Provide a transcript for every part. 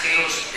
pasajeros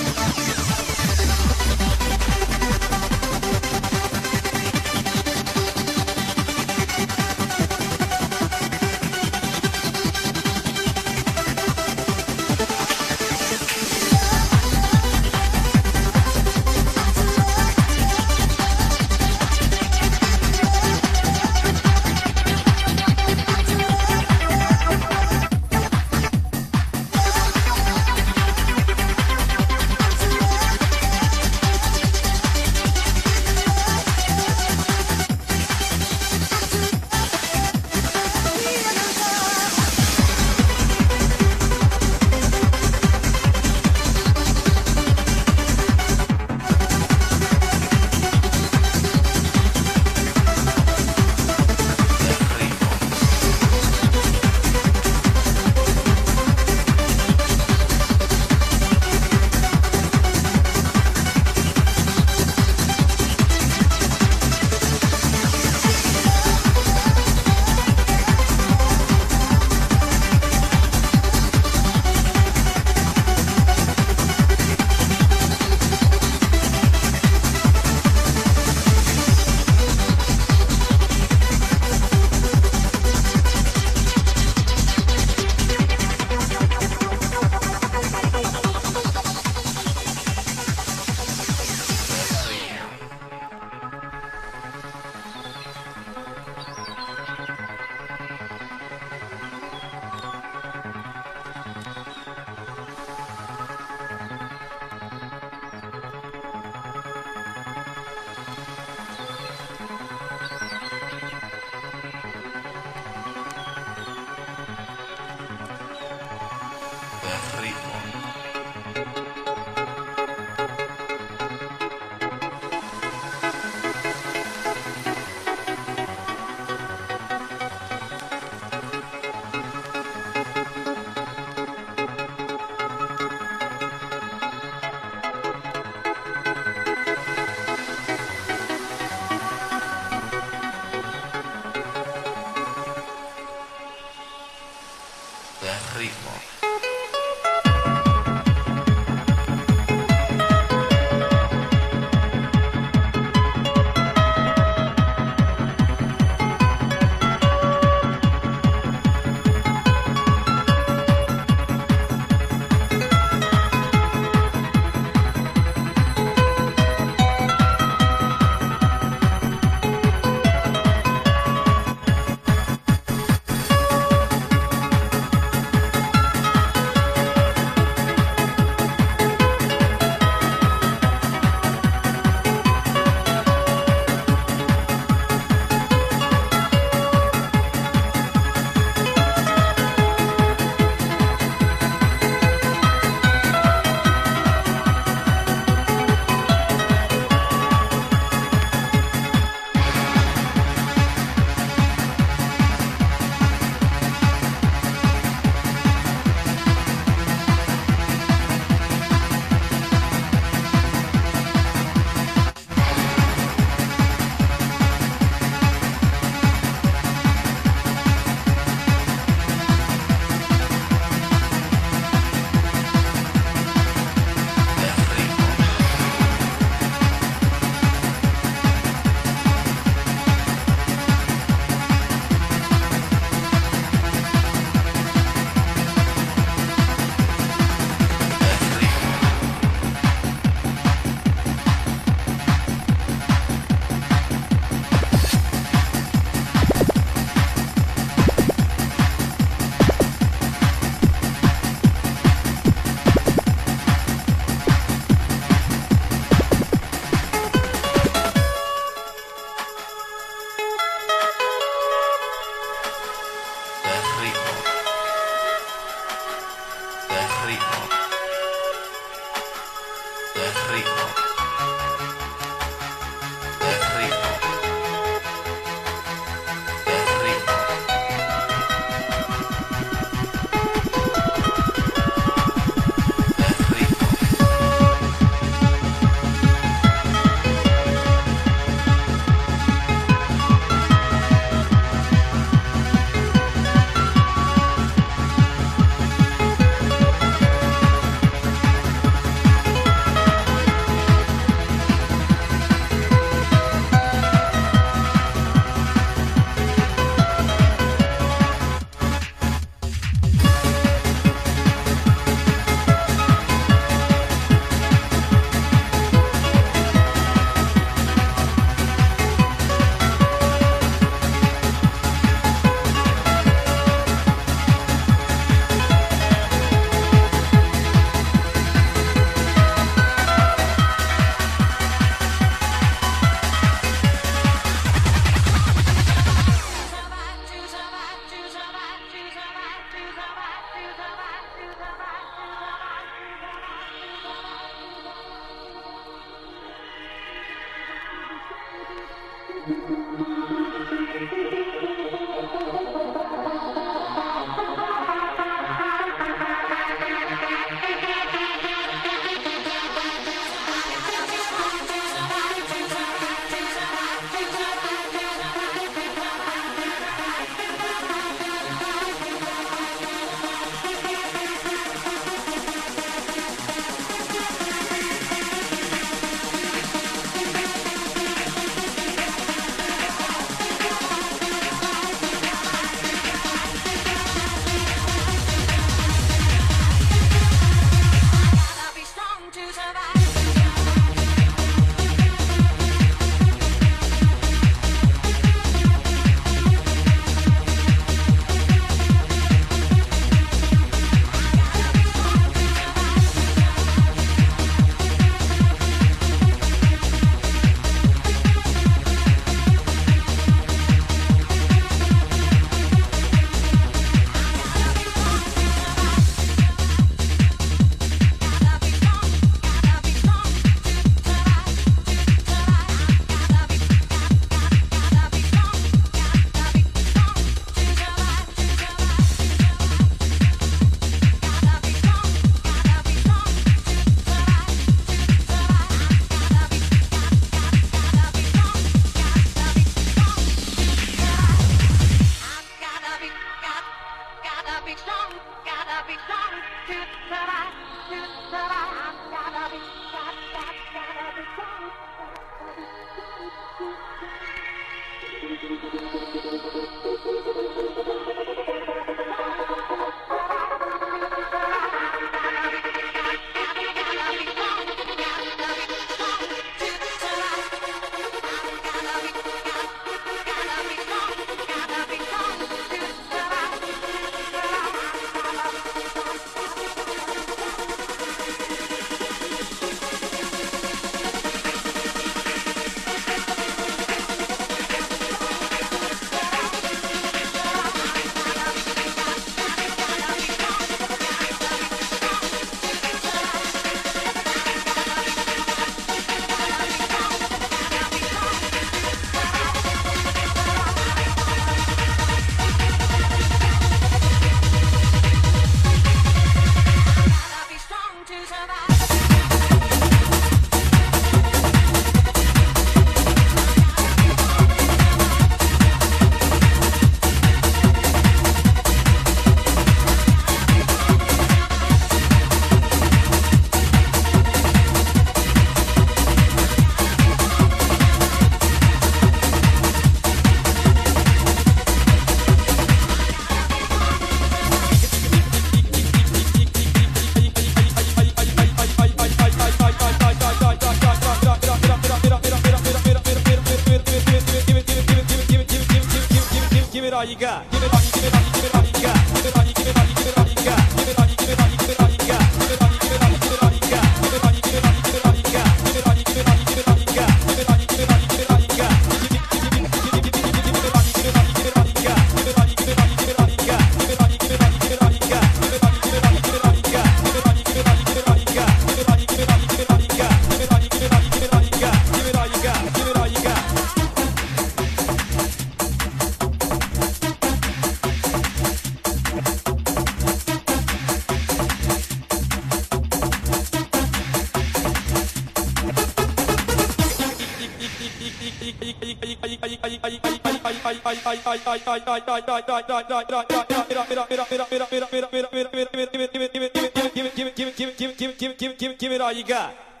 Give it all you got.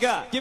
Give.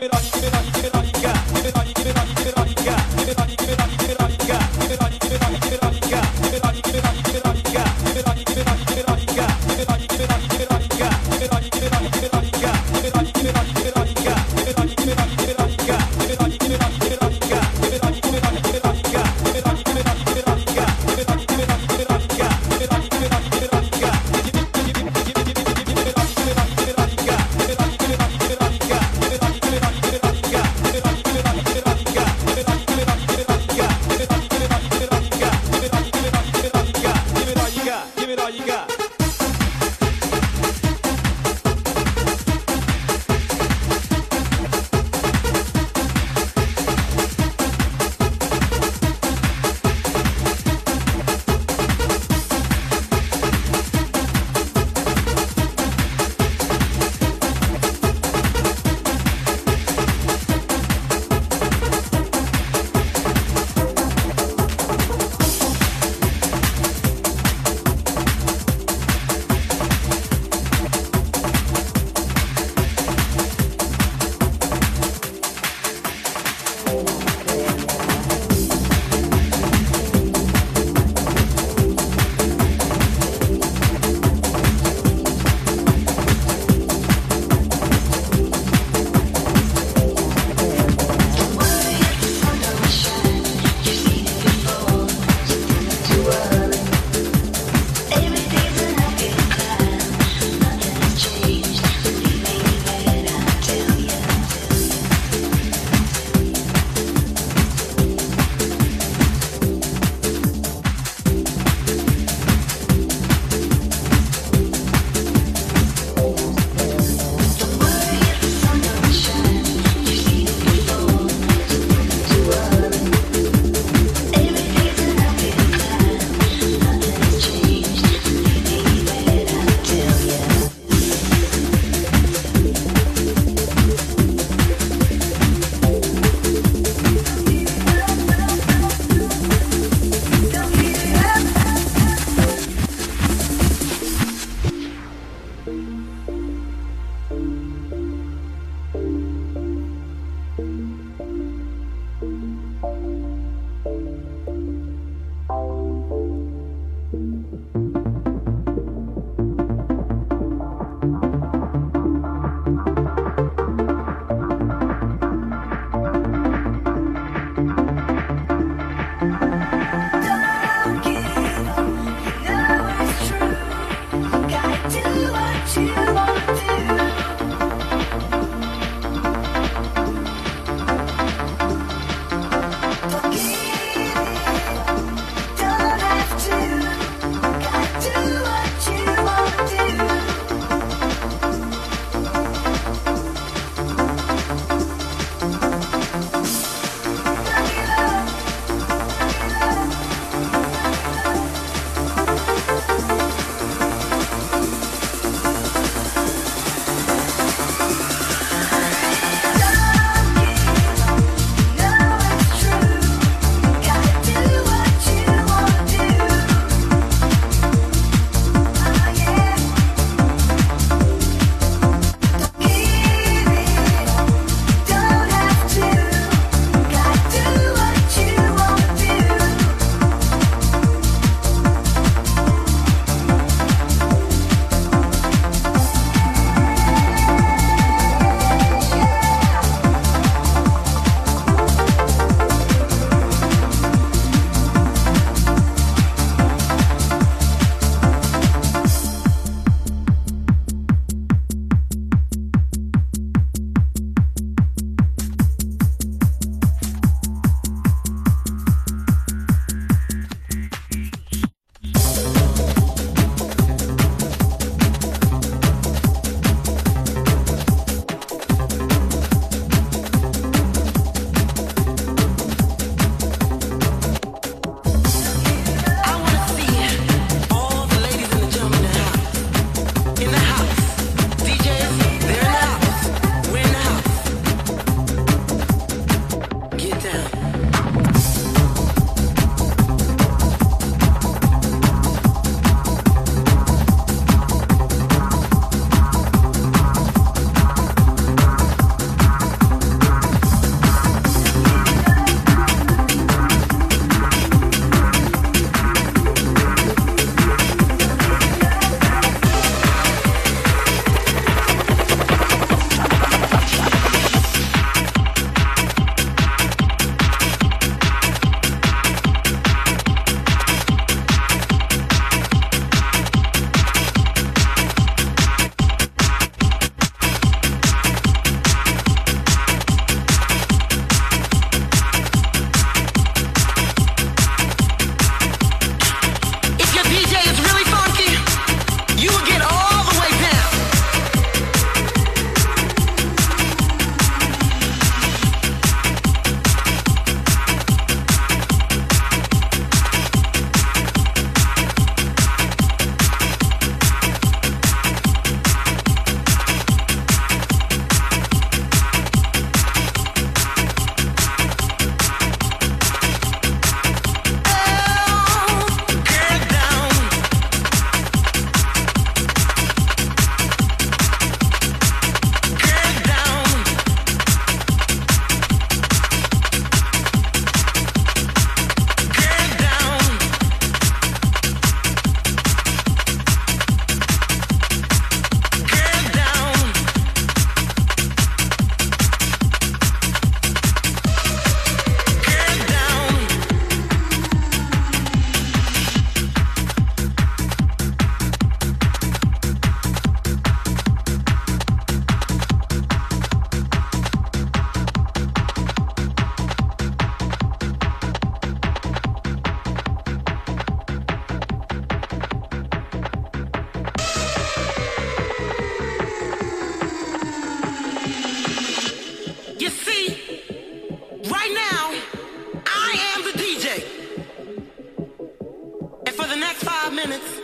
Minutes,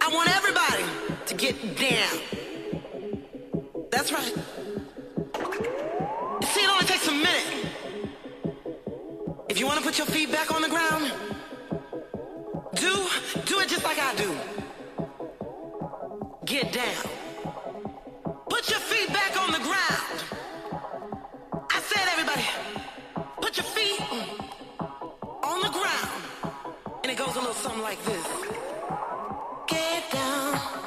I want everybody to get down. That's right. You see, it only takes a minute. If you want to put your feet back on the ground, do, do it just like I do. Get down. Put your feet back on the ground. I said, everybody, put your feet on the ground. And it goes a little something like this.